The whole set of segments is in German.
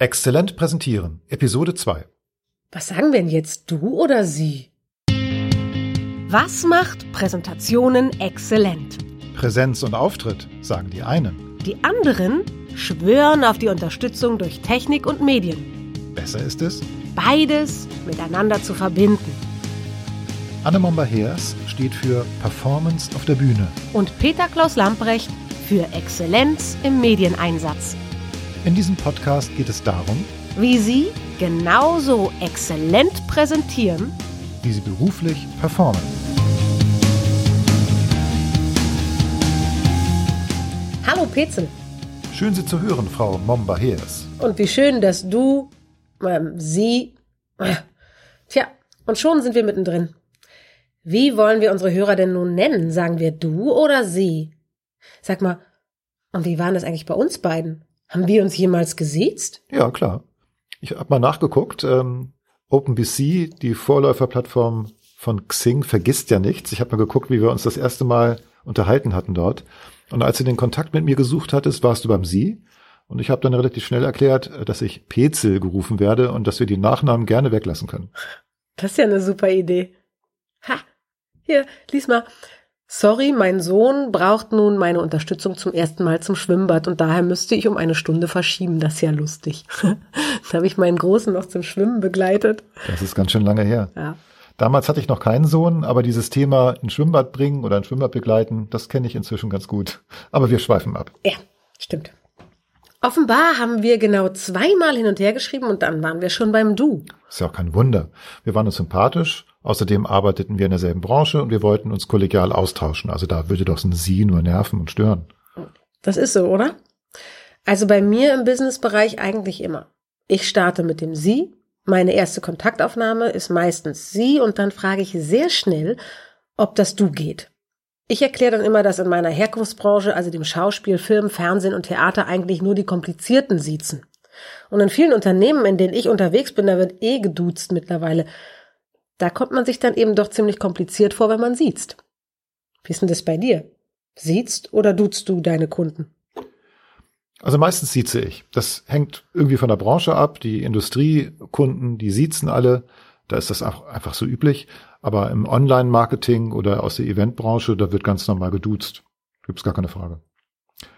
Exzellent präsentieren, Episode 2. Was sagen wir denn jetzt, du oder sie? Was macht Präsentationen exzellent? Präsenz und Auftritt, sagen die einen. Die anderen schwören auf die Unterstützung durch Technik und Medien. Besser ist es, Beides miteinander zu verbinden. Anne Momba-Heers steht für Performance auf der Bühne. Und Peter Klaus Lamprecht für Exzellenz im Medieneinsatz. In diesem Podcast geht es darum, Wie Sie genauso exzellent präsentieren, wie sie beruflich performen. Hallo Petzel. Schön Sie zu hören, Frau Momba-Heers. Und wie schön, dass du, ähm, sie, äh, tja, und schon sind wir mittendrin. Wie wollen wir unsere Hörer denn nun nennen? Sagen wir du oder sie? Sag mal, und wie waren das eigentlich bei uns beiden? Haben wir uns jemals gesiezt? Ja, klar. Ich habe mal nachgeguckt. Ähm, OpenBC, die Vorläuferplattform von Xing, vergisst ja nichts. Ich habe mal geguckt, wie wir uns das erste Mal unterhalten hatten dort. Und als du den Kontakt mit mir gesucht hattest, warst du beim Sie. Und ich habe dann relativ schnell erklärt, dass ich Petzel gerufen werde und dass wir die Nachnamen gerne weglassen können. Das ist ja eine super Idee. Ha, hier, lies mal. Sorry, mein Sohn braucht nun meine Unterstützung zum ersten Mal zum Schwimmbad und daher müsste ich um eine Stunde verschieben. Das ist ja lustig. da habe ich meinen Großen noch zum Schwimmen begleitet. Das ist ganz schön lange her. Ja. Damals hatte ich noch keinen Sohn, aber dieses Thema ein Schwimmbad bringen oder ein Schwimmbad begleiten, das kenne ich inzwischen ganz gut. Aber wir schweifen ab. Ja, stimmt. Offenbar haben wir genau zweimal hin und her geschrieben und dann waren wir schon beim Du. Ist ja auch kein Wunder. Wir waren uns sympathisch. Außerdem arbeiteten wir in derselben Branche und wir wollten uns kollegial austauschen. Also da würde doch ein Sie nur nerven und stören. Das ist so, oder? Also bei mir im Businessbereich eigentlich immer. Ich starte mit dem Sie. Meine erste Kontaktaufnahme ist meistens Sie und dann frage ich sehr schnell, ob das Du geht. Ich erkläre dann immer, dass in meiner Herkunftsbranche, also dem Schauspiel, Film, Fernsehen und Theater, eigentlich nur die komplizierten siezen. Und in vielen Unternehmen, in denen ich unterwegs bin, da wird eh geduzt mittlerweile. Da kommt man sich dann eben doch ziemlich kompliziert vor, wenn man siezt. Wie ist denn das bei dir? Siezt oder duzt du deine Kunden? Also meistens sieze ich. Das hängt irgendwie von der Branche ab. Die Industriekunden, die siezen alle. Da ist das auch einfach so üblich. Aber im Online-Marketing oder aus der Eventbranche, da wird ganz normal geduzt. Gibt's gar keine Frage.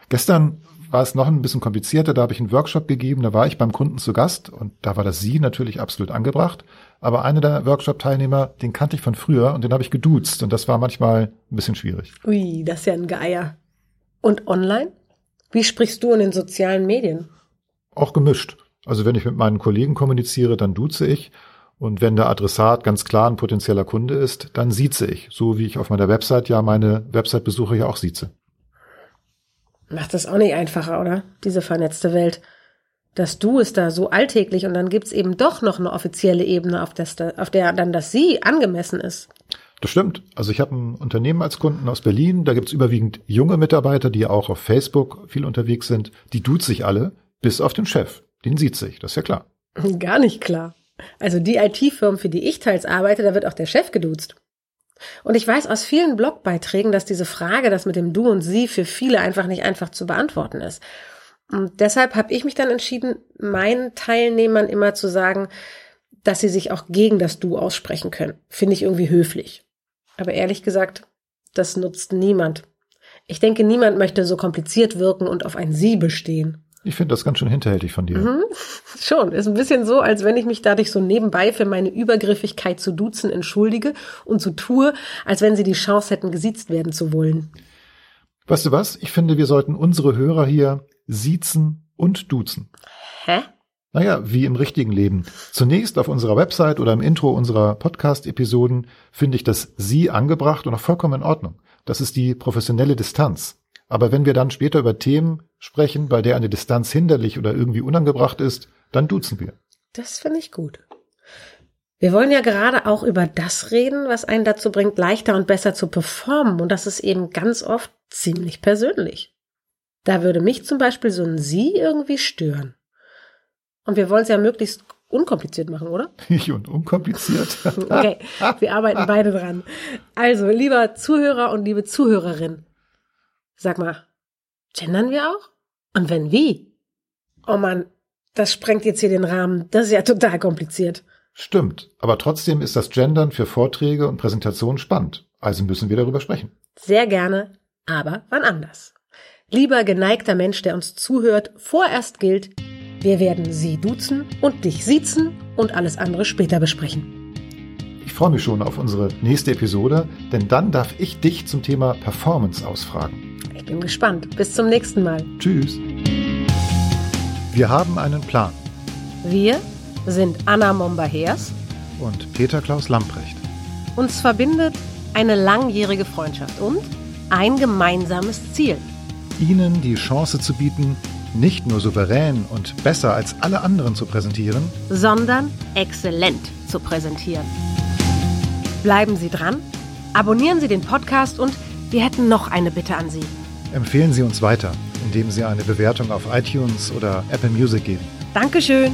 Gestern war es noch ein bisschen komplizierter. Da habe ich einen Workshop gegeben. Da war ich beim Kunden zu Gast und da war das Sie natürlich absolut angebracht. Aber einer der Workshop-Teilnehmer, den kannte ich von früher und den habe ich geduzt. Und das war manchmal ein bisschen schwierig. Ui, das ist ja ein Geier. Und online? Wie sprichst du in den sozialen Medien? Auch gemischt. Also wenn ich mit meinen Kollegen kommuniziere, dann duze ich. Und wenn der Adressat ganz klar ein potenzieller Kunde ist, dann sieze ich. So wie ich auf meiner Website ja meine Website-Besucher ja auch sieze. Macht das auch nicht einfacher, oder? Diese vernetzte Welt. Das Du ist da so alltäglich und dann gibt's eben doch noch eine offizielle Ebene, auf, das, auf der dann das Sie angemessen ist. Das stimmt. Also ich habe ein Unternehmen als Kunden aus Berlin. Da gibt's überwiegend junge Mitarbeiter, die auch auf Facebook viel unterwegs sind. Die duzt sich alle, bis auf den Chef. Den sieht sich, das ist ja klar. Gar nicht klar. Also die IT-Firmen, für die ich teils arbeite, da wird auch der Chef geduzt. Und ich weiß aus vielen Blogbeiträgen, dass diese Frage, das mit dem Du und Sie, für viele einfach nicht einfach zu beantworten ist. Und deshalb habe ich mich dann entschieden, meinen Teilnehmern immer zu sagen, dass sie sich auch gegen das Du aussprechen können. Finde ich irgendwie höflich. Aber ehrlich gesagt, das nutzt niemand. Ich denke, niemand möchte so kompliziert wirken und auf ein Sie bestehen. Ich finde das ganz schön hinterhältig von dir. Mhm, schon. Ist ein bisschen so, als wenn ich mich dadurch so nebenbei für meine Übergriffigkeit zu duzen entschuldige und so tue, als wenn sie die Chance hätten, gesiezt werden zu wollen. Weißt du was? Ich finde, wir sollten unsere Hörer hier siezen und duzen. Hä? Naja, wie im richtigen Leben. Zunächst auf unserer Website oder im Intro unserer Podcast-Episoden finde ich das Sie angebracht und auch vollkommen in Ordnung. Das ist die professionelle Distanz. Aber wenn wir dann später über Themen sprechen, bei der eine Distanz hinderlich oder irgendwie unangebracht ist, dann duzen wir. Das finde ich gut. Wir wollen ja gerade auch über das reden, was einen dazu bringt, leichter und besser zu performen. Und das ist eben ganz oft ziemlich persönlich. Da würde mich zum Beispiel so ein Sie irgendwie stören. Und wir wollen es ja möglichst unkompliziert machen, oder? Ich und unkompliziert. okay, wir arbeiten beide dran. Also, lieber Zuhörer und liebe Zuhörerin, sag mal, gendern wir auch? Und wenn wie? Oh Mann, Das sprengt jetzt hier den Rahmen. Das ist ja total kompliziert. Stimmt, aber trotzdem ist das Gendern für Vorträge und Präsentationen spannend. Also müssen wir darüber sprechen. Sehr gerne, aber wann anders. Lieber geneigter Mensch, der uns zuhört, vorerst gilt, wir werden Sie duzen und dich siezen und alles andere später besprechen. Ich freue mich schon auf unsere nächste Episode, denn dann darf ich dich zum Thema Performance ausfragen. Ich bin gespannt. Bis zum nächsten Mal. Tschüss. Wir haben einen Plan. Wir sind Anna Momba-Hers und Peter Klaus Lamprecht. Uns verbindet eine langjährige Freundschaft und ein gemeinsames Ziel. Ihnen die Chance zu bieten, nicht nur souverän und besser als alle anderen zu präsentieren, sondern exzellent zu präsentieren. Bleiben Sie dran, abonnieren Sie den Podcast und wir hätten noch eine Bitte an Sie. Empfehlen Sie uns weiter, indem Sie eine Bewertung auf iTunes oder Apple Music geben. Dankeschön.